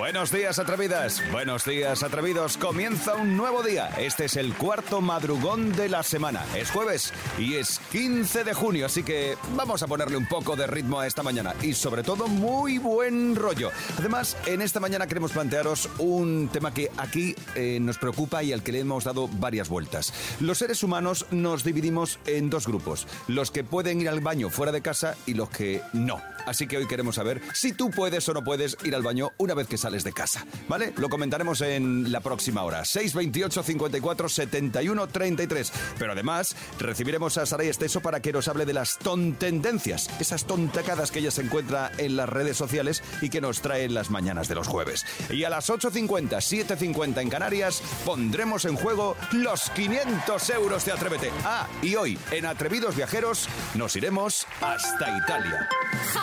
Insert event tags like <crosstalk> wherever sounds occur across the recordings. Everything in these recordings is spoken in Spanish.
Buenos días, atrevidas. Buenos días, atrevidos. Comienza un nuevo día. Este es el cuarto madrugón de la semana. Es jueves y es 15 de junio, así que vamos a ponerle un poco de ritmo a esta mañana y sobre todo muy buen rollo. Además, en esta mañana queremos plantearos un tema que aquí eh, nos preocupa y al que le hemos dado varias vueltas. Los seres humanos nos dividimos en dos grupos. Los que pueden ir al baño fuera de casa y los que no. Así que hoy queremos saber si tú puedes o no puedes ir al baño una vez que sales de casa. ¿Vale? Lo comentaremos en la próxima hora. 628 54 71 33. Pero además, recibiremos a Saray Esteso para que nos hable de las tontendencias, esas tontacadas que ella se encuentra en las redes sociales y que nos trae en las mañanas de los jueves. Y a las 8.50, 7.50 en Canarias, pondremos en juego los 500 euros de Atrévete. Ah, y hoy, en Atrevidos Viajeros, nos iremos hasta Italia.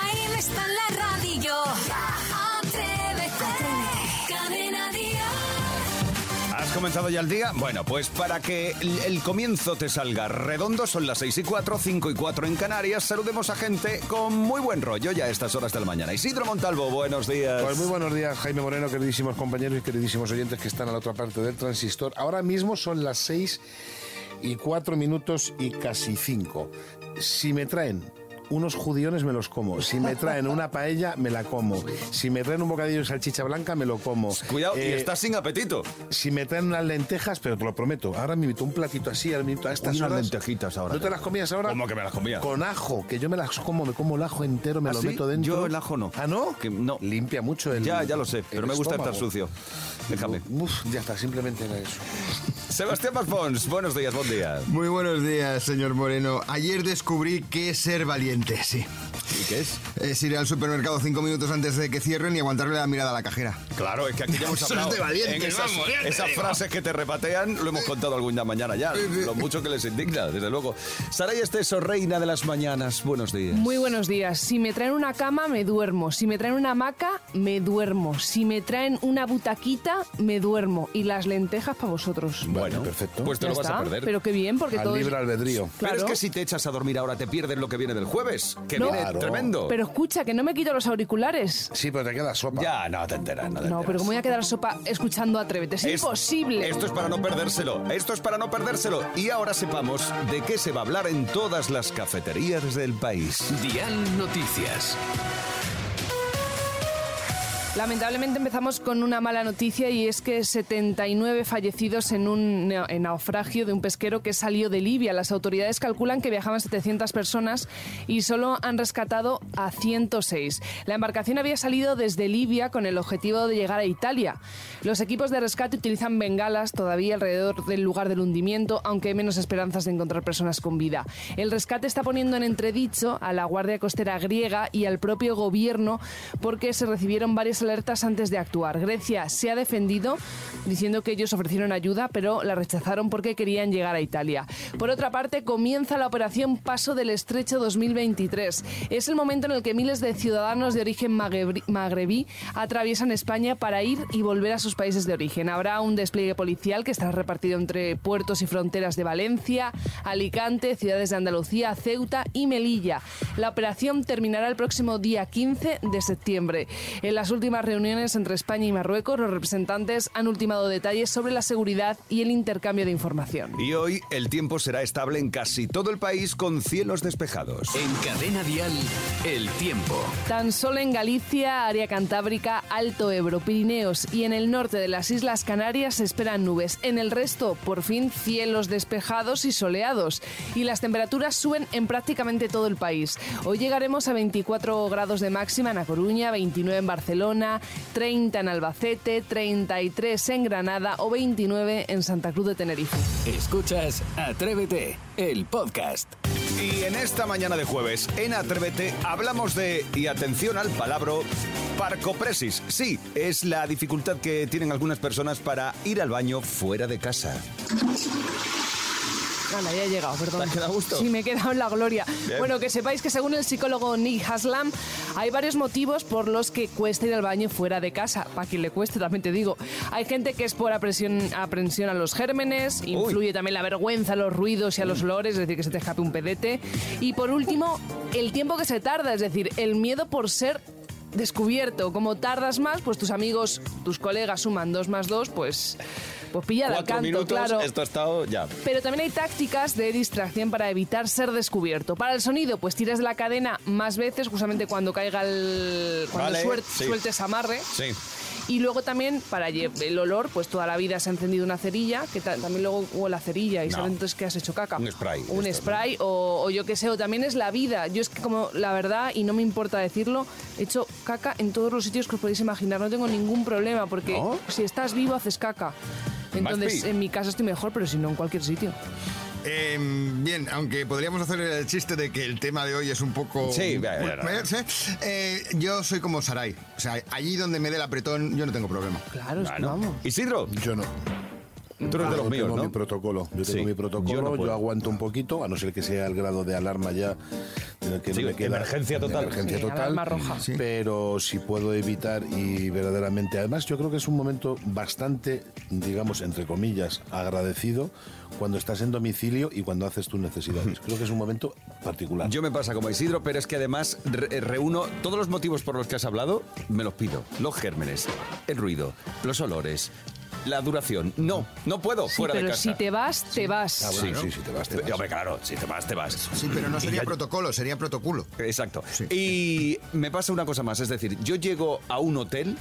Jaime está en la radio. Atrévete. Cadena Dial. ¿Has comenzado ya el día? Bueno, pues para que el, el comienzo te salga redondo, son las 6 y 4, 5 y 4 en Canarias. Saludemos a gente con muy buen rollo ya a estas horas de la mañana. Isidro Montalvo, buenos días. Pues muy buenos días, Jaime Moreno, queridísimos compañeros y queridísimos oyentes que están a la otra parte del transistor. Ahora mismo son las 6 y 4 minutos y casi 5. Si me traen unos judiones me los como. Si me traen una paella, me la como. Si me traen un bocadillo de salchicha blanca, me lo como. Cuidado, y Eh, estás sin apetito. Si me traen unas lentejas, pero te lo prometo, ahora me invito un platito así, ahora me invito a estas Unas horas. lentejitas ahora. ¿No te las comías ahora? ¿Cómo que me las comía? Con ajo, que yo me las como, me como el ajo entero, me ¿Ah, lo sí? meto dentro. Yo el ajo no. ¿Ah, no? Que no. Limpia mucho el Ya, ya lo sé, pero me gusta estar sucio. Déjame. Uf, ya está, simplemente era eso. Sebastián Pons, buenos días, buen día. Muy buenos días, señor Moreno. Ayer descubrí qué es ser valiente, sí. ¿Y qué es? Es ir al supermercado cinco minutos antes de que cierren y aguantarle la mirada a la cajera. Claro, es que aquí ya hemos Eso hablado. es de valientes, en esas, vamos, ya te esas digo. frases que te repatean, lo hemos contado alguna mañana ya. Lo mucho que les indigna, desde luego. Saray Esteso, reina de las mañanas, buenos días. Muy buenos días. Si me traen una cama, me duermo. Si me traen una hamaca, me duermo. Si me traen una butaquita, me duermo. Y las lentejas para vosotros. Bueno, perfecto. Pues te Ya lo vas a perder. Pero qué bien, porque Al todo libre albedrío. Pero es Claro. que si te echas a dormir ahora te pierdes lo que viene del jueves, que No. viene Claro. tremendo. Pero escucha, que no me quito los auriculares. Sí, pero te queda sopa. Ya, no te enteras, no te No, enteras. pero ¿cómo voy a quedar sopa escuchando Atrévete? Es, Es- imposible. Esto es para no perdérselo. Esto es para no perdérselo. Y ahora sepamos de qué se va a hablar en todas las cafeterías del país. Dial Noticias. Lamentablemente empezamos con una mala noticia y es que 79 fallecidos en un en naufragio de un pesquero que salió de Libia. Las autoridades calculan que viajaban 700 personas y solo han rescatado a 106. La embarcación había salido desde Libia con el objetivo de llegar a Italia. Los equipos de rescate utilizan bengalas todavía alrededor del lugar del hundimiento, aunque hay menos esperanzas de encontrar personas con vida. El rescate está poniendo en entredicho a la Guardia Costera griega y al propio gobierno porque se recibieron varias alertas antes de actuar. Grecia se ha defendido diciendo que ellos ofrecieron ayuda, pero la rechazaron porque querían llegar a Italia. Por otra parte, comienza la operación Paso del Estrecho 2023. Es el momento en el que miles de ciudadanos de origen magrebí atraviesan España para ir y volver a sus países de origen. Habrá un despliegue policial que estará repartido entre puertos y fronteras de Valencia, Alicante, ciudades de Andalucía, Ceuta y Melilla. La operación terminará el próximo día 15 de septiembre. En las últimas reuniones entre España y Marruecos, los representantes han ultimado detalles sobre la seguridad y el intercambio de información. Y hoy el tiempo será estable en casi todo el país con cielos despejados. En Cadena Dial, el tiempo. Tan solo en Galicia, área cantábrica, Alto Ebro, Pirineos y en el norte de las Islas Canarias se esperan nubes. En el resto, por fin, cielos despejados y soleados. Y las temperaturas suben en prácticamente todo el país. Hoy llegaremos a 24 grados de máxima en A Coruña, 29 en Barcelona, 30 en Albacete, 33 en Granada o 29 en Santa Cruz de Tenerife. Escuchas Atrévete, el podcast. Y en esta mañana de jueves, en Atrévete, hablamos de, y atención al palabra, parcopresis. Sí, es la dificultad que tienen algunas personas para ir al baño fuera de casa. Anda, ya he llegado, perdón. ¿Te has quedado a gusto? Sí, me he quedado en la gloria. Bien. Bueno, que sepáis que según el psicólogo Nick Haslam, hay varios motivos por los que cuesta ir al baño fuera de casa. Para quien le cueste, también te digo. Hay gente que es por aprensión, aprensión a los gérmenes, influye también la vergüenza, a los ruidos y a los olores, es decir, que se te escape un pedete. Y por último, el tiempo que se tarda, es decir, el miedo por ser descubierto. Como tardas más, pues tus amigos, tus colegas suman dos más dos, pues, pues pilla al canto, minutos, claro. esto ha estado ya. Pero también hay tácticas de distracción para evitar ser descubierto. Para el sonido, pues tiras de la cadena más veces, justamente cuando caiga el. cuando Vale, suer- sí. sueltes amarre. Sí. Y luego también, para el olor, pues toda la vida se ha encendido una cerilla, que ta- también luego huele la cerilla y No. saben entonces que has hecho caca. Un spray, Un esto, spray o, o yo qué sé, o también es la vida. Yo es que como la verdad, y no me importa decirlo, he hecho caca en todos los sitios que os podéis imaginar. No tengo ningún problema porque ¿No? si estás vivo haces caca. Entonces, en mi casa estoy mejor, pero si no, en cualquier sitio. Eh, bien, aunque podríamos hacer el chiste de que el tema de hoy es un poco... Sí, ya, ya, ya. Eh, sí. Eh, yo soy como Sarai. O sea, allí donde me dé el apretón, yo no tengo problema. Claro, es que Bueno. vamos. Isidro, Yo no. tú eres de los Yo míos, tengo ¿no? mi protocolo. Yo Sí. tengo mi Yo protocolo, no yo, aguanto un poquito, a no ser que sea el grado de alarma ya en que Sí, no me queda. emergencia total. Emergencia Sí, total. alarma roja. Sí. Pero si puedo evitar y verdaderamente. Además, yo creo que es un momento bastante, digamos, entre comillas, agradecido cuando estás en domicilio y cuando haces tus necesidades. <laughs> Creo que es un momento particular. Yo me pasa como Isidro, pero es que además re- reúno todos los motivos por los que has hablado, me los pido. Los gérmenes, el ruido, los olores, la duración. No, no puedo Sí, fuera de pero casa. si te vas, te vas. Ah, bueno, sí, sí, te vas, te vas. Hombre, claro, si te vas, te vas. Sí, pero no Y sería ya- protocolo, sería protocolo. Exacto. Y me pasa una cosa más, es decir, yo llego a un hotel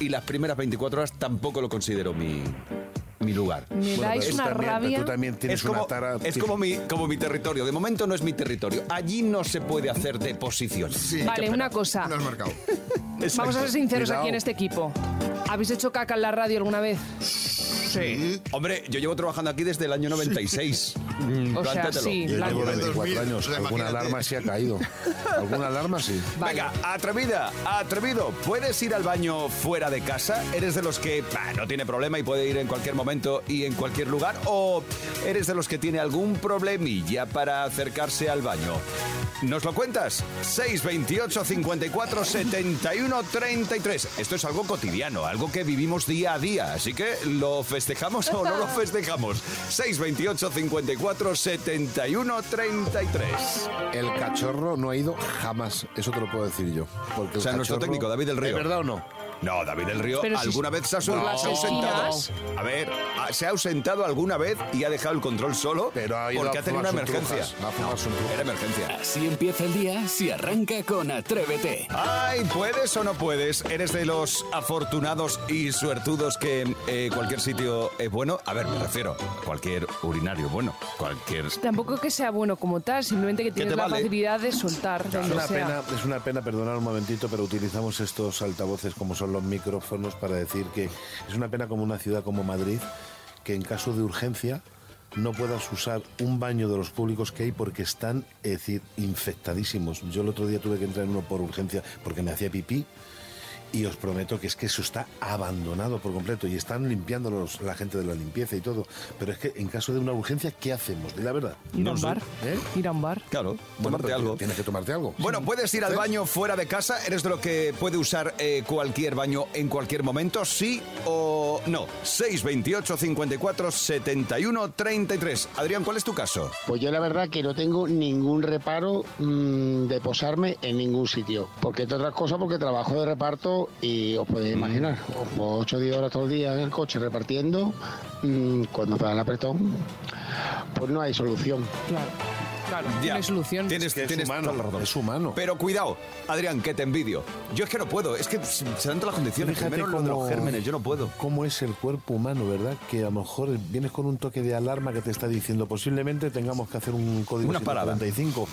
y las primeras 24 horas tampoco lo considero mi, mi lugar. Me dais una también- rabia. Tú también tienes Es como, una tara. es como mi, como mi territorio. De momento no es mi territorio. Allí no se puede hacer deposición. Sí. Vale, una cosa. <laughs> No has marcado. Vamos a ser sinceros Cuidado. aquí en este equipo. ¿Habéis hecho caca en la radio alguna vez? Sí. Hombre, yo llevo trabajando aquí desde el año 96. Mm, O sea, plántatelo. sí, Yo llevo del 24 2000, años. sea, Alguna imagínate. alarma sí ha caído. <laughs> Alguna alarma sí. Vale. Venga, atrevida, atrevido. ¿Puedes ir al baño fuera de casa? ¿Eres de los que bah, no tiene problema y puede ir en cualquier momento y en cualquier lugar? ¿O eres de los que tiene algún problemilla para acercarse al baño? ¿Nos lo cuentas? 628 54 71 33. Esto es algo cotidiano, algo que vivimos día a día. Así que, ¿lo festejamos o no lo festejamos? 628 54 71 33. El cachorro no ha ido jamás. Eso te lo puedo decir yo. Porque O sea, el nuestro cachorro- técnico, David del Río. ¿Es verdad o no? No, David del Río, Pero si- ¿alguna vez se ha, por las se ha ausentado? esquinas. A ver, ¿se ha ausentado alguna vez y ha dejado el control solo? Pero ha ido porque a ha tenido una emergencia. trujas, a fumar sus trujas. Era emergencia. Así empieza el día si arranca con Atrévete. Ay, ¿puedes o no puedes? ¿Eres de los afortunados y suertudos que eh, cualquier sitio es bueno? A ver, me refiero, cualquier urinario bueno, cualquier... Tampoco que sea bueno como tal, simplemente que tienes te la vale? facilidad de soltar Es donde una, sea. pena, es una pena, perdonad un momentito, pero utilizamos estos altavoces como los micrófonos para decir que es una pena como una ciudad como Madrid, que en caso de urgencia no puedas usar un baño de los públicos que hay porque están, es decir, infectadísimos. Yo el otro día tuve que entrar en uno por urgencia porque me hacía pipí. Y os prometo que es que eso está abandonado por completo y están limpiando los- la gente de la limpieza y todo. Pero es que en caso de una urgencia, ¿qué hacemos? Di la verdad. Ir a No un sé. bar. ¿Eh? Ir a un bar. Claro, Bueno, tomarte algo. Tienes que tomarte algo. Bueno, puedes ir al ¿Ves? baño fuera de casa. ¿Eres de lo que puede usar eh, cualquier baño en cualquier momento? ¿Sí o no? 628 54 71 33. Adrián, ¿cuál es tu caso? Pues yo la verdad que no tengo ningún reparo mm, de posarme en ningún sitio. Porque entre otras cosas, porque trabajo de reparto y os podéis imaginar, como 8 o 10 horas todo el día en el coche repartiendo, mm, cuando te dan apretón, pues no hay solución. Claro. Claro, hay solución. Tienes, que es tienes humano, toda la razón. es humano. Pero cuidado, Adrián, que te envidio. Yo es que no puedo. Es que se dan todas las condiciones. Primero lo de los gérmenes, yo no puedo. cómo es el cuerpo humano, ¿verdad? Que a lo mejor vienes con un toque de alarma que te está diciendo posiblemente tengamos que hacer un código Una parada. 145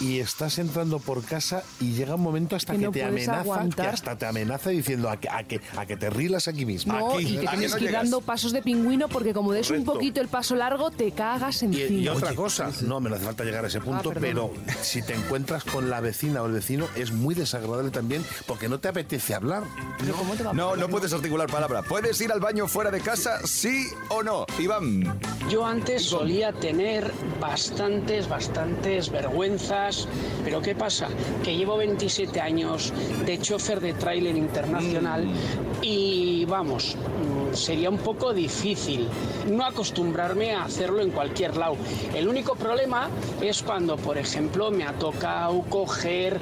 y estás entrando por casa y llega un momento hasta Que que, no te amenaza, que aguantar. hasta te amenaza diciendo a que, a que, a que te rilas aquí mismo. No, aquí. y te ¿A que tienes no que ir dando pasos de pingüino porque como des un Correcto. poquito el paso largo, te cagas Y, encima. y otra cosa, no, me lo hace falta llegar a ese punto, Ah, perdón. pero si te encuentras con la vecina o el vecino es muy desagradable también porque no te apetece hablar. Pero ¿cómo te va a No, no puedes articular palabra. ¿Puedes ir al baño fuera de casa, sí o no? Iván. Yo antes solía tener bastantes, bastantes vergüenzas, pero ¿qué pasa? Que llevo 27 años de chofer de tráiler internacional y vamos, mm, sería un poco difícil no acostumbrarme a hacerlo en cualquier lado. El único problema es cuando, por ejemplo, me ha tocado coger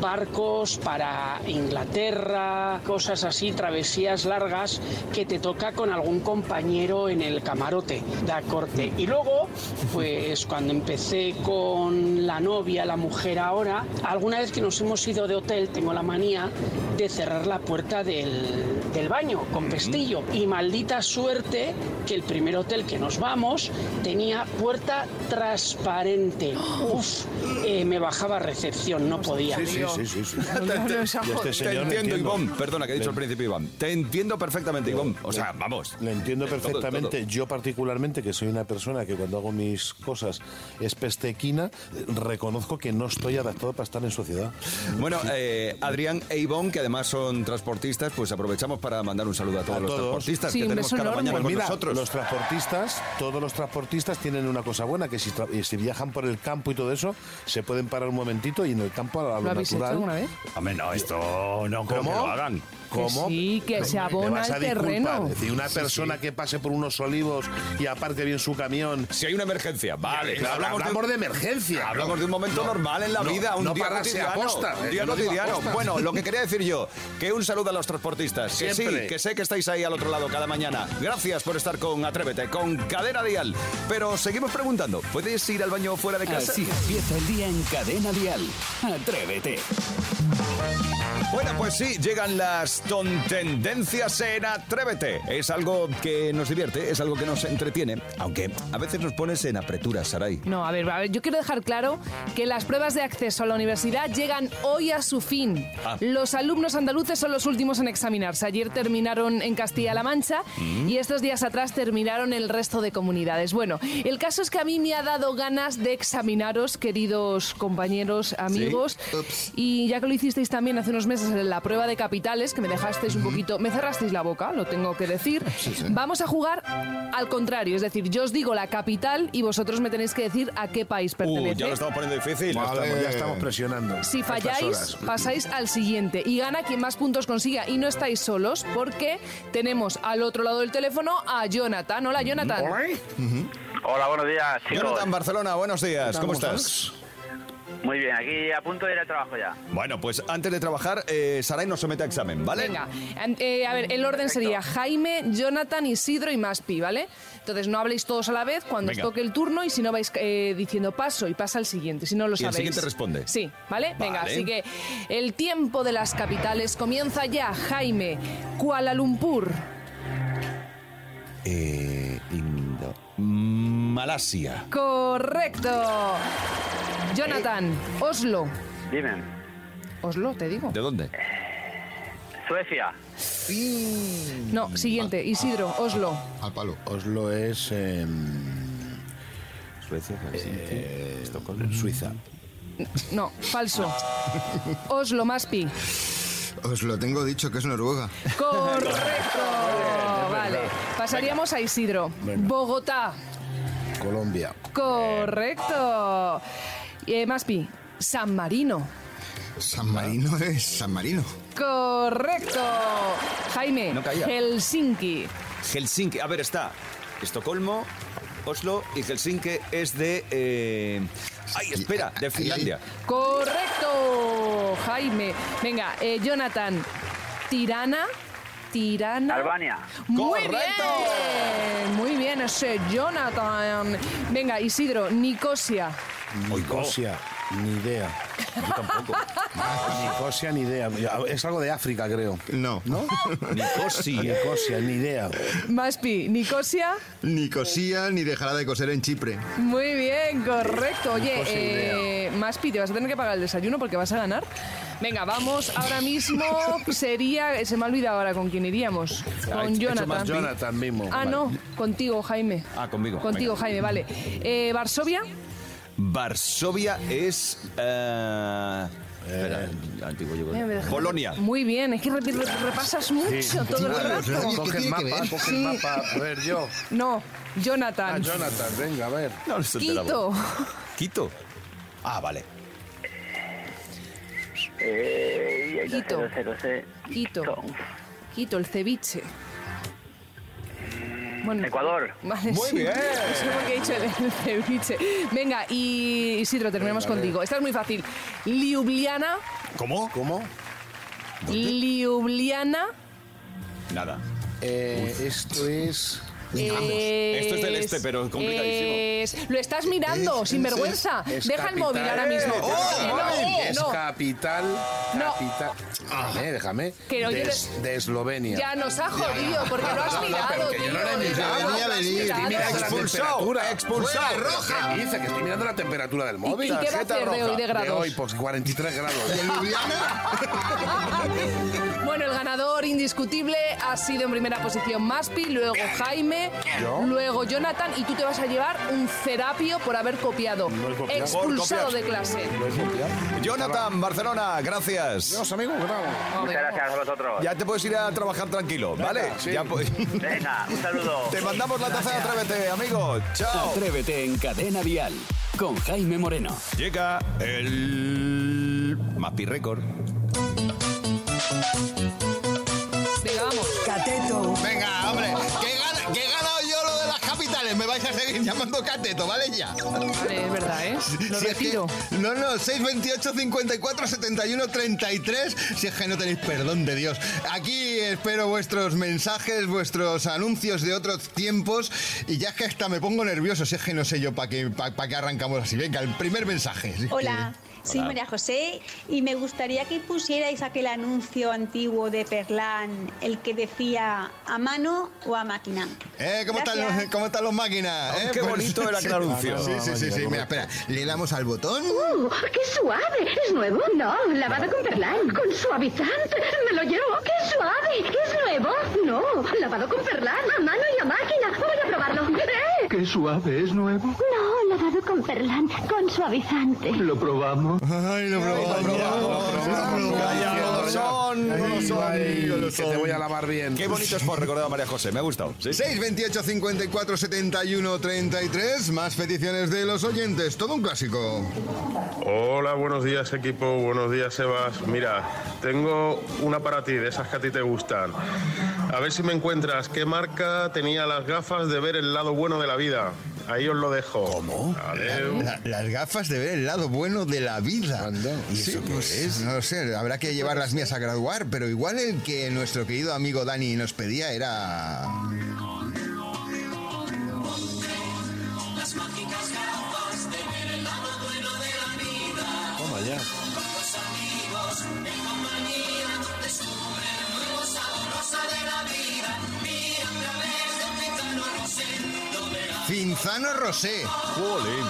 barcos para Inglaterra, cosas así, travesías largas que te toca con algún compañero en el camarote da corte. Y luego, pues cuando empecé con la novia, la mujer ahora, alguna vez que nos hemos ido de hotel, tengo la manía de cerrar la puerta del, del baño con pestillo. Y maldita suerte que el primer hotel que nos vamos tenía puerta transparente. <gasps> Uf, eh, me bajaba recepción, no podía. Sí, sí, sí, sí, sí. No, no, no, esa Yo este. Te señor entiendo. Iván. Perdona, que he dicho al principio, Iván. Te entiendo perfectamente, Iván. O sea, vamos. Lo entiendo Todo, perfectamente. todo. Yo particularmente, que soy una persona que cuando hago mis cosas es pestequina, reconozco que no estoy adaptado para estar en sociedad. Bueno, eh, Adrián e Ivonne, que además son transportistas, pues aprovechamos para mandar un saludo a todos A los todos. Transportistas Sí, que tenemos cada mañana Pues con mira, nosotros. los transportistas, todos los transportistas tienen una cosa buena, que si, viajan por el campo y todo eso, se pueden parar un momentito y en el campo a lo, ¿Lo habéis hecho natural. alguna vez? Hombre, no, esto no creo que ¿Cómo? lo hagan. ¿Cómo? Que sí, que se Me abona vas a el disculpar. terreno. Es decir, una persona que pase por unos olivos y aparque bien su camión. Si hay una emergencia, vale. Claro, hablamos, hablamos, de, de emergencia. hablamos de un momento No, normal en la no, vida, un no día cotidiano. aposta, un eh, día cotidiano. Bueno, lo que <laughs> quería decir yo, que un saludo a los transportistas. Que sí, Siempre. que sé que estáis ahí al otro lado cada mañana. Gracias por estar con Atrévete, con Cadena Dial. Pero seguimos preguntando, ¿puedes ir al baño fuera de casa? Así empieza el día en Cadena Dial. Atrévete. Bueno, pues sí, llegan las tontendencias en Atrévete. Es algo que nos divierte, es algo que nos entretiene, aunque a veces nos pones en apreturas, Saray. No, a ver, a ver, yo quiero dejar claro que las pruebas de acceso a la universidad llegan hoy a su fin. Ah. Los alumnos andaluces son los últimos en examinarse. Ayer terminaron en Castilla-La Mancha Mm. y estos días atrás terminaron el resto de comunidades. Bueno, el caso es que a mí me ha dado ganas de examinaros, queridos compañeros, amigos. Y ya que lo hicisteis también hace unos meses la prueba de capitales, que me dejasteis un poquito, me cerrasteis la boca, lo tengo que decir. Vamos a jugar al contrario, es decir, yo os digo la capital y vosotros me tenéis que decir a qué país Uh, pertenece. ya lo estamos poniendo difícil. Ya Vale. estamos, ya estamos presionando. Si falláis, pasáis al siguiente y gana quien más puntos consiga. Y no estáis solos porque tenemos al otro lado del teléfono a Jonathan. Hola, Jonathan. Hola, buenos días, chicos. Jonathan Barcelona, buenos días, ¿cómo estás? Muy bien, aquí a punto de ir al trabajo ya. Bueno, pues antes de trabajar, eh, Saray nos somete a examen, ¿vale? Venga, eh, a ver, el orden sería Jaime, Jonathan, Isidro y Maspi, ¿vale? Entonces no habléis todos a la vez cuando Venga. os toque el turno y si no vais eh, diciendo paso y pasa el siguiente, si no lo Y el sabéis. siguiente responde. Sí, ¿vale? Venga, Vale. así que el tiempo de las capitales comienza ya. Jaime, Kuala Lumpur, Eh, Indo- Malasia. correcto. Jonathan, Oslo. Dime. Oslo, te digo. ¿De dónde? Suecia. No, siguiente, Isidro, Oslo. Al palo. Oslo es en Suecia, Estocolmo, Suiza. No, falso. Oslo, Maspi. Os lo tengo dicho que es Noruega. Correcto. <laughs> Vale. Pasaríamos a Isidro. Bogotá. Colombia. Correcto. Eh, Maspi. San Marino. San Marino es San Marino. Correcto. Jaime. No caía. Helsinki. Helsinki. A ver, está Estocolmo, Oslo y Helsinki es de... eh, Ay, espera, de Finlandia. Correcto. Jaime. Venga, eh, Jonathan. Tirana. Tirana. Albania. Muy Correcto. bien. Muy bien ese Jonathan. Venga, Isidro. Nicosia. Nicosia, ni idea. Yo tampoco. <laughs> Nicosia, ni idea. Es algo de África, creo. No. ¿No? <laughs> Nicosia. Nicosia, ni idea. Maspi. Nicosia. Ni cosía ni dejará de coser en Chipre. Muy bien, correcto. Oye, eh, Maspi, te vas a tener que pagar el desayuno porque vas a ganar. Venga, vamos, ahora mismo sería... Se me ha olvidado ahora con quién iríamos. Con Jonathan. más Jonathan mismo. Ah, no, contigo, Jaime. Ah, conmigo. Contigo, Venga. Jaime, vale. Eh, Varsovia, Varsovia es... eh, espera, antiguo Yugoslavia. Polonia. Muy bien, es que re- re- repasas mucho todo el rato. Coge el tiene que mapa, ver? coge Sí. el mapa. A ver, yo. No, Ah, Jonathan. Jonathan, venga, a ver. No, no se enteraba. Quito. Quito. Ah, vale. Eh, Quito. No sé, no sé. Quito. Quito, el ceviche. Bueno, Ecuador. Vale, Muy sí. bien. No sé por qué he dicho el, el ceviche. Venga, y Isidro, terminamos contigo. Esta es muy fácil. Ljubljana. ¿Cómo? ¿Cómo? Ljubljana. Nada. Eh, esto es. Esto es del este, pero complicadísimo. es- Lo estás mirando, sin vergüenza. es Deja el capital- móvil ahora mismo. Eh, No, no, es no. capital. No. Capital. Déjame, déjame. Que no de, quieres- de Eslovenia. Ya nos ha jodido, porque lo has <laughs> mirado, que yo tío. no lo he de mirado. verdad, Venía lo has venir. mirado. La Expulsado, temperatura. expulsado. Fuera, roja. ¿Qué dice? Que estoy mirando la temperatura del móvil. ¿Y qué va a Tarjeta hacer de roja. hoy de De grados? hoy, pues 43 grados. ¿Y en Ljubljana? <laughs> Bueno, el ganador indiscutible ha sido en primera posición Maspi, luego Jaime, ¿Yo? luego Jonathan y tú te vas a llevar un cerapio por haber copiado. No he copiado. Expulsado de clase. ¿Lo he copiado? Jonathan, Barcelona, gracias. Dios, amigo, bravo. Muchas gracias a vosotros. Ya te puedes ir a trabajar tranquilo, ¿vale? sí. Ya <laughs> Venga, un saludo. te mandamos la taza de Atrévete, amigo. Chao. Atrévete en Cadena Dial con Jaime Moreno. Llega el Mapi Record. Cateto. Venga, hombre, que, gana, que he ganado yo lo de las capitales. Me vais a seguir <laughs> llamando cateto, ¿vale? Ya. Vale, es verdad, ¿eh? Lo Si es que- retiro. no, no, 628 54 71 33. Si es que no tenéis perdón de Dios. Aquí espero vuestros mensajes, vuestros anuncios de otros tiempos. Y ya es que hasta me pongo nervioso. Si es que no sé yo para qué, pa, pa qué arrancamos así. Venga, el primer mensaje. Si es que- Hola, soy María José y me gustaría que pusierais aquel anuncio antiguo de Perlán, el que decía a mano o a máquina. Eh, ¿cómo, están los. ¿Cómo están los máquinas? Oh, eh? qué bonito era aquel <laughs> anuncio. Sí, sí, sí, sí. Mira, espera, le damos al botón. ¡Uh, qué suave! ¿Es nuevo? No, lavado con perlán, con suavizante. Me lo llevo. ¡Qué suave! ¿Es nuevo? No, lavado con perlán, a mano y a máquina. Voy a probarlo. Qué suave, ¿es nuevo? No, lavado con perlán, con suavizante. Lo probamos. Ay, lo probamos. Calla, no son, no Ay, son. ay, lo que te voy a lavar bien. Qué bonito es por recordar a María José, me ha gustado. ¿sí? 628 54 71 33. Más peticiones de los oyentes. Todo un clásico. Hola, buenos días equipo, buenos días Sebas. Mira, tengo una para ti, de esas que a ti te gustan. A ver si me encuentras qué marca tenía las gafas de ver el lado bueno de la vida. Ahí os lo dejo. ¿Cómo? La- las gafas de ver el lado bueno de la vida. Anda, ¿y Sí, eso qué pues, es? No lo sé, habrá que llevar las mías a graduar, pero igual el que nuestro querido amigo Dani nos pedía era. Toma ya. Cinzano Rosé. Jolín.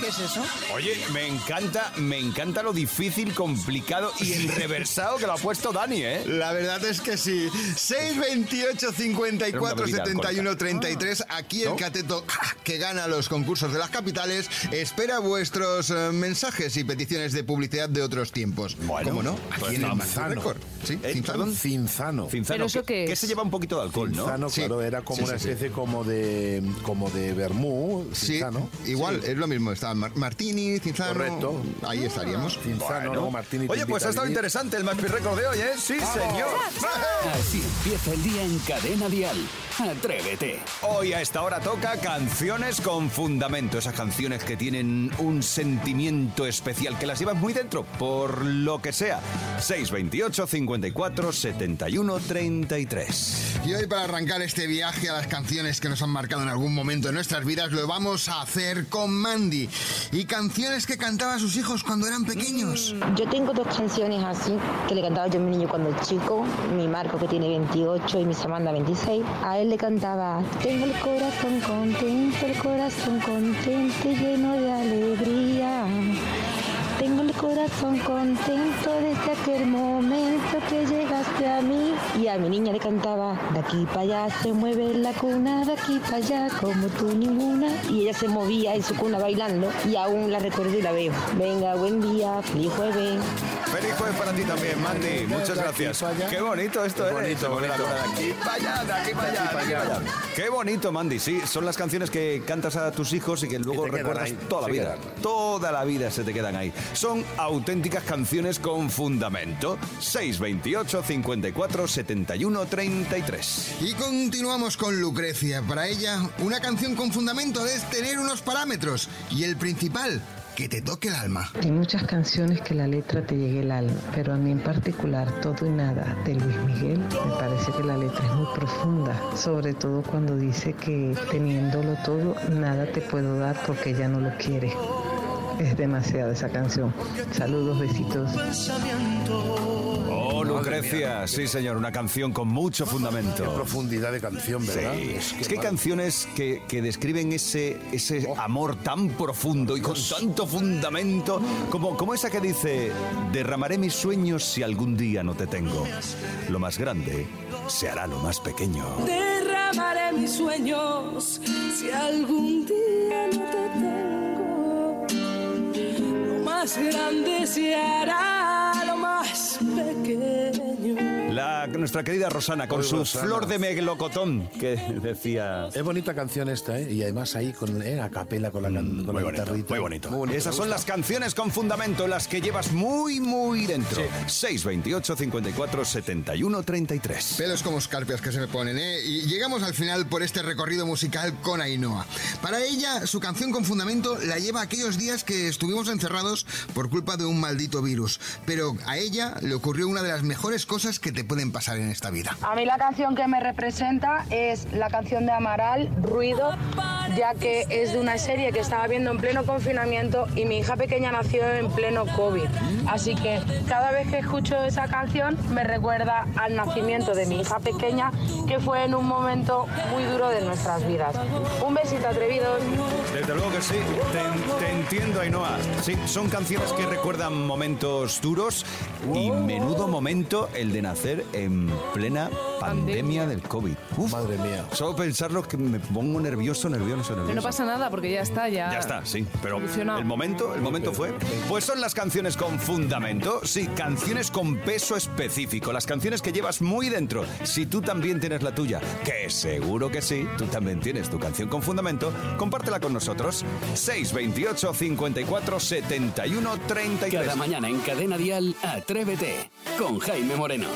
¿Qué es eso? Oye, me encanta, me encanta lo difícil, complicado y enreversado que lo ha puesto Dani, ¿eh? La verdad es que sí. 628 54 Era una bebida 71 33. Aquí el cateto que gana los concursos de las capitales espera vuestros eh, mensajes y peticiones de publicidad de otros tiempos. Bueno, ¿Cómo no? pues Aquí en el. Manzano Record. Sí, Eh, Cinzano. perdón. Cinzano. Cinzano, ¿Pero eso que, qué que es? se lleva un poquito de alcohol, ¿no? Cinzano, Sí. claro, era como Sí, una sí, sí. especie como de como de vermú, Sí, cinzano. igual, es lo mismo. Está Mar- Martini, Cinzano. Correcto. Ahí estaríamos. Cinzano, luego Martini. Oye, pues ha estado interesante el Maspi Record de hoy, ¿eh? Sí, señor. Así empieza el día en Cadena Dial. Atrévete. Hoy a esta hora toca canciones con fundamento, esas canciones que tienen un sentimiento especial, que las llevas muy dentro, por lo que sea. 628 54 71 33. Y hoy para arrancar este viaje a las canciones que nos han marcado en algún momento de nuestras vidas, lo vamos a hacer con Mandy. Y canciones que cantaba a sus hijos cuando eran pequeños. Yo tengo dos canciones así que le cantaba yo a mi niño cuando es chico, mi Marco que tiene 28 y mi Samantha 26. A él le cantaba, tengo el corazón contento, el corazón contento y lleno de alegría. Corazón contento desde que aquel momento que a mí. Y a mi niña le cantaba, de aquí para allá se mueve la cuna, de aquí para allá como tú ninguna. Y ella se movía en su cuna bailando y aún la recuerdo y la veo. Venga, buen día, feliz jueves. Feliz jueves para ti también, Mandy. Muchas gracias. Qué bonito esto, Qué ¿eh? bonito, la bonito. De aquí para allá, de aquí para allá, de aquí para allá. Qué bonito, Mandy. Sí, son las canciones que cantas a tus hijos y que luego recuerdas ahí, toda la vida. quedan. Toda la vida se te quedan ahí. Son auténticas canciones con fundamento. 628 54 71 33. Y continuamos con Lucrecia. Para ella, una canción con fundamento es tener unos parámetros. Y el principal, que te toque el alma. Hay muchas canciones que la letra te llegue al alma, pero a mí en particular Todo y Nada de Luis Miguel me parece que la letra es muy profunda, sobre todo cuando dice que teniéndolo todo nada te puedo dar porque ya no lo quieres. Es demasiado esa canción. Saludos, besitos. Oh, Lucrecia. Sí, señor. Una canción con mucho fundamento. Qué profundidad de canción, ¿verdad? Sí. Es que Es que hay madre- canciones que, que describen ese, ese amor tan profundo y con tanto fundamento como, como esa que dice, derramaré mis sueños si algún día no te tengo. Lo más grande se hará lo más pequeño. Derramaré mis sueños si algún día no te tengo. Lo más grande se hará más pequeño. La, nuestra querida Rosana con su Rosana. flor de melocotón que <laughs> decía... Es bonita canción esta, ¿eh? Y además ahí con eh, a capela con la, can- con Muy la bonito, guitarrita. muy bonito. Muy bonito, Esas son las canciones con fundamento, las que llevas muy, muy dentro. 628 54 71 33. Pelos como escarpias que se me ponen, ¿eh? Y llegamos al final por este recorrido musical con Ainhoa. Para ella, su canción con fundamento la lleva aquellos días que estuvimos encerrados por culpa de un maldito virus. Pero a ella le ocurrió una de las mejores cosas que te pueden pasar en esta vida. A mí la canción que me representa es la canción de Amaral, Ruido, ya que es de una serie que estaba viendo en pleno confinamiento y mi hija pequeña nació en pleno COVID. Así que cada vez que escucho esa canción me recuerda al nacimiento de mi hija pequeña, que fue en un momento muy duro de nuestras vidas. Un besito atrevidos. Desde luego que sí, te, te entiendo, Ainhoa. Sí, son canciones que recuerdan momentos duros y menudo momento el de nacer en plena pandemia del COVID. Uf, Madre mía. Solo pensarlo que me pongo nervioso, nervioso, nervioso. Pero no pasa nada porque ya está, ya. Ya está, sí. Pero el momento, el momento fue. Pues son las canciones con fundamento, sí, canciones con peso específico, las canciones que llevas muy dentro. Si tú también tienes la tuya, que seguro que sí, tú también tienes tu canción con fundamento, compártela con nosotros. 628 54 71 33. Cada mañana en Cadena Dial, Atrévete con Jaime Moreno.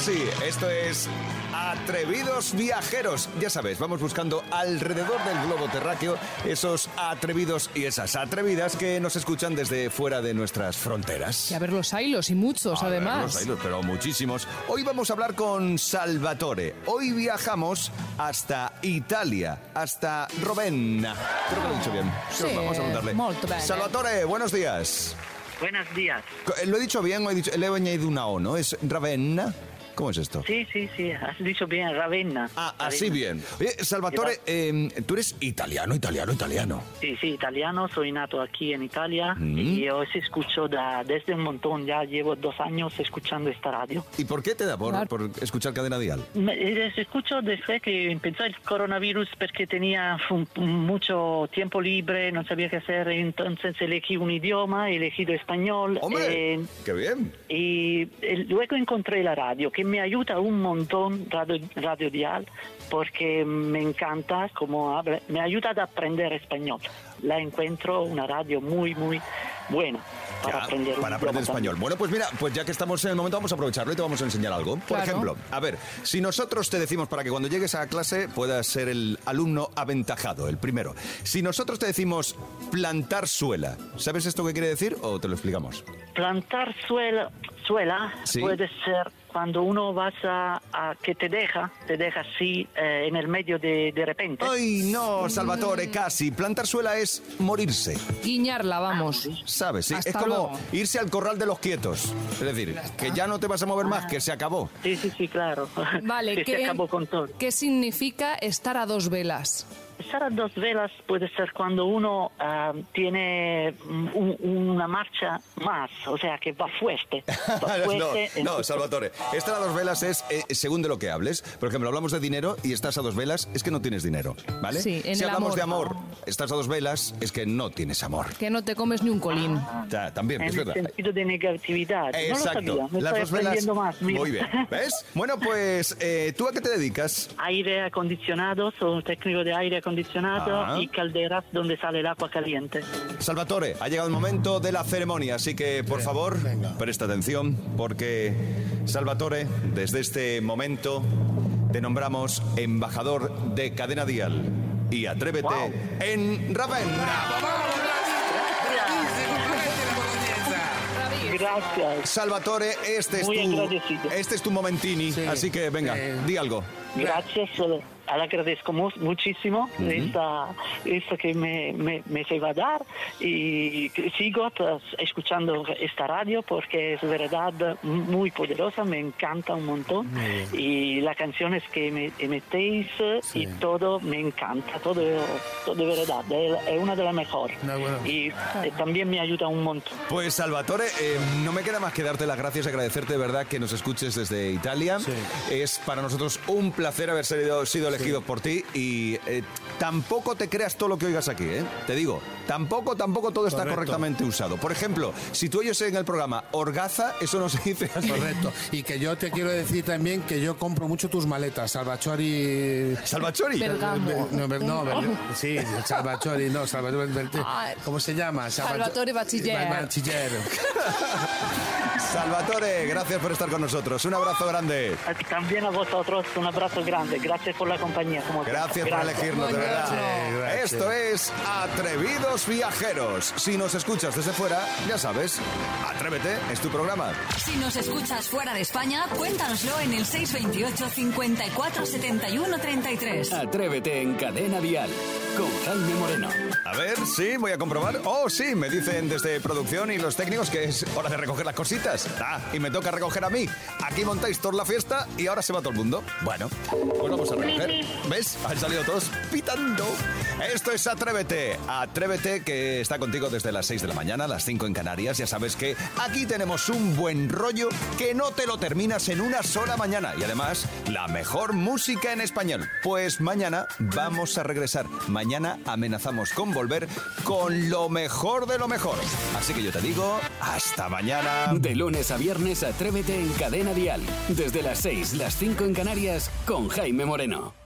Ahora sí, esto es Atrevidos Viajeros. Ya sabes, vamos buscando alrededor del globo terráqueo esos atrevidos y esas atrevidas que nos escuchan desde fuera de nuestras fronteras. Y a ver los hilos y muchos, A ver, además. los hilos, pero muchísimos. Hoy vamos a hablar con Salvatore. Hoy viajamos hasta Italia, hasta Ravenna. Creo que lo he dicho bien. Sí, vamos a preguntarle. Salvatore, buenos días. Buenos días. Co- ¿Lo he dicho bien o he dicho, le he añadido una O, no? ¿Es Ravenna? ¿Cómo es esto? Sí, sí, sí, has dicho bien, Ravenna. Ah, así bien. Oye, Salvatore, eh, tú eres italiano, italiano, italiano. Sí, sí, italiano, soy nato aquí en Italia Mm. y os escucho da- desde un montón, ya llevo dos años escuchando esta radio. ¿Y por qué te da por, por escuchar Cadena Dial? Me- eh, escucho desde que empezó el coronavirus porque tenía mucho tiempo libre, no sabía qué hacer, entonces elegí un idioma, he elegido español. ¡Hombre! eh, ¡Qué bien! y eh, luego encontré la radio que me ayuda un montón radio, radio dial porque me encanta cómo habla me ayuda a aprender español la encuentro una radio muy muy buena para Ya, aprender para aprender español. Bueno, pues mira, pues ya que estamos en el momento, vamos a aprovecharlo y te vamos a enseñar algo. Por Claro. ejemplo, a ver, si nosotros te decimos para que cuando llegues a clase puedas ser el alumno aventajado, el primero. Si nosotros te decimos plantar suela, ¿sabes esto qué quiere decir o te lo explicamos? plantar suela suela Sí. puede ser cuando uno vas a, a- que te deja te deja así eh, en el medio de, de repente ¡Ay, no, Salvatore, casi! Plantar suela es morirse. Guiñarla, vamos. ¿Sabes? Sí, Hasta es como luego. irse al corral de los quietos. Es decir, que ya no te vas a mover más, que se acabó. sí sí sí claro Vale, <laughs> que ¿qué, se acabó con todo ¿qué significa estar a dos velas? Estar a dos velas puede ser cuando uno ah, tiene un- una marcha más, o sea, que va fuerte. <laughs> Va no, fuerte no, su- Salvatore. Estar a dos velas es eh, según de lo que hables. Por ejemplo, hablamos de dinero y estás a dos velas, es que no tienes dinero, ¿vale? Sí, en si hablamos amor. de amor, estás a dos velas, es que no tienes amor. Que no te comes ni un colín. Ya, también, en es el verdad. sentido de negatividad. No lo Exacto. sabía, me Las estoy dos velas. más. mira. Muy bien. ¿Ves? Bueno, pues, eh, ¿tú a qué te dedicas? Aire acondicionado, soy técnico de aire acondicionado Ah. y calderas donde sale el agua caliente. Salvatore, ha llegado el momento de la ceremonia, así que por favor, presta atención, porque Salvatore, desde este momento, te nombramos embajador de Cadena Dial. Y atrévete en Ravenna. Gracias. Salvatore, este es, tu, agradecido. este es tu momentini, así que venga, di algo. Gracias, le agradezco mu- muchísimo esta, esto que me, me, me se va a dar y sigo escuchando esta radio porque es verdad muy poderosa, me encanta un montón y las canciones que me metéis y todo me encanta, todo, todo de verdad, es una de las mejores y eh, también me ayuda un montón. Pues Salvatore, eh, no me queda más que darte las gracias, agradecerte de verdad que nos escuches desde Italia. Es para nosotros un placer haber sido, sido elegido por ti y eh, tampoco te creas todo lo que oigas aquí, ¿eh? Te digo, tampoco, tampoco todo está Correcto. correctamente usado. Por ejemplo, si tú oyes en el programa Orgaza, eso no se dice. Correcto. Y que yo te quiero decir también que yo compro mucho tus maletas, Salvachori. ¿Salvachori? Bergamo. No, Ber- no, Ber- sí, Salvachori, no, Salvachori. Ber-. ¿Cómo se llama? Salvato- Salvatore Bachiller. Ba- Bachiller. Salvatore, gracias por estar con nosotros. Un abrazo grande. También a vosotros un abrazo grande, gracias por la compañía. Como siempre. Gracias por elegirnos, de verdad. Esto es Atrevidos Viajeros. Si nos escuchas desde fuera, ya sabes, atrévete, es tu programa. Si nos escuchas fuera de España, cuéntanoslo en el 628 54 71 33. Atrévete en Cadena Dial con Jaime Moreno. A ver, sí, voy a comprobar. Oh, sí, me dicen desde producción y los técnicos que es hora de recoger las cositas. Ah, y me toca recoger a mí. Aquí montáis toda la fiesta y ahora se va todo el mundo. Bueno, pues vamos a recoger. ¿Ves? Han salido todos pitando. Esto es Atrévete. Atrévete que está contigo desde las 6 de la mañana, las 5 en Canarias. Ya sabes que aquí tenemos un buen rollo que no te lo terminas en una sola mañana. Y además, la mejor música en español. Pues mañana vamos a regresar. Mañana amenazamos con volver con lo mejor de lo mejor. Así que yo te digo, hasta mañana. De lunes a viernes, Atrévete en Cadena Dial. Desde las 6, las 5 en Canarias con Jaime Moreno.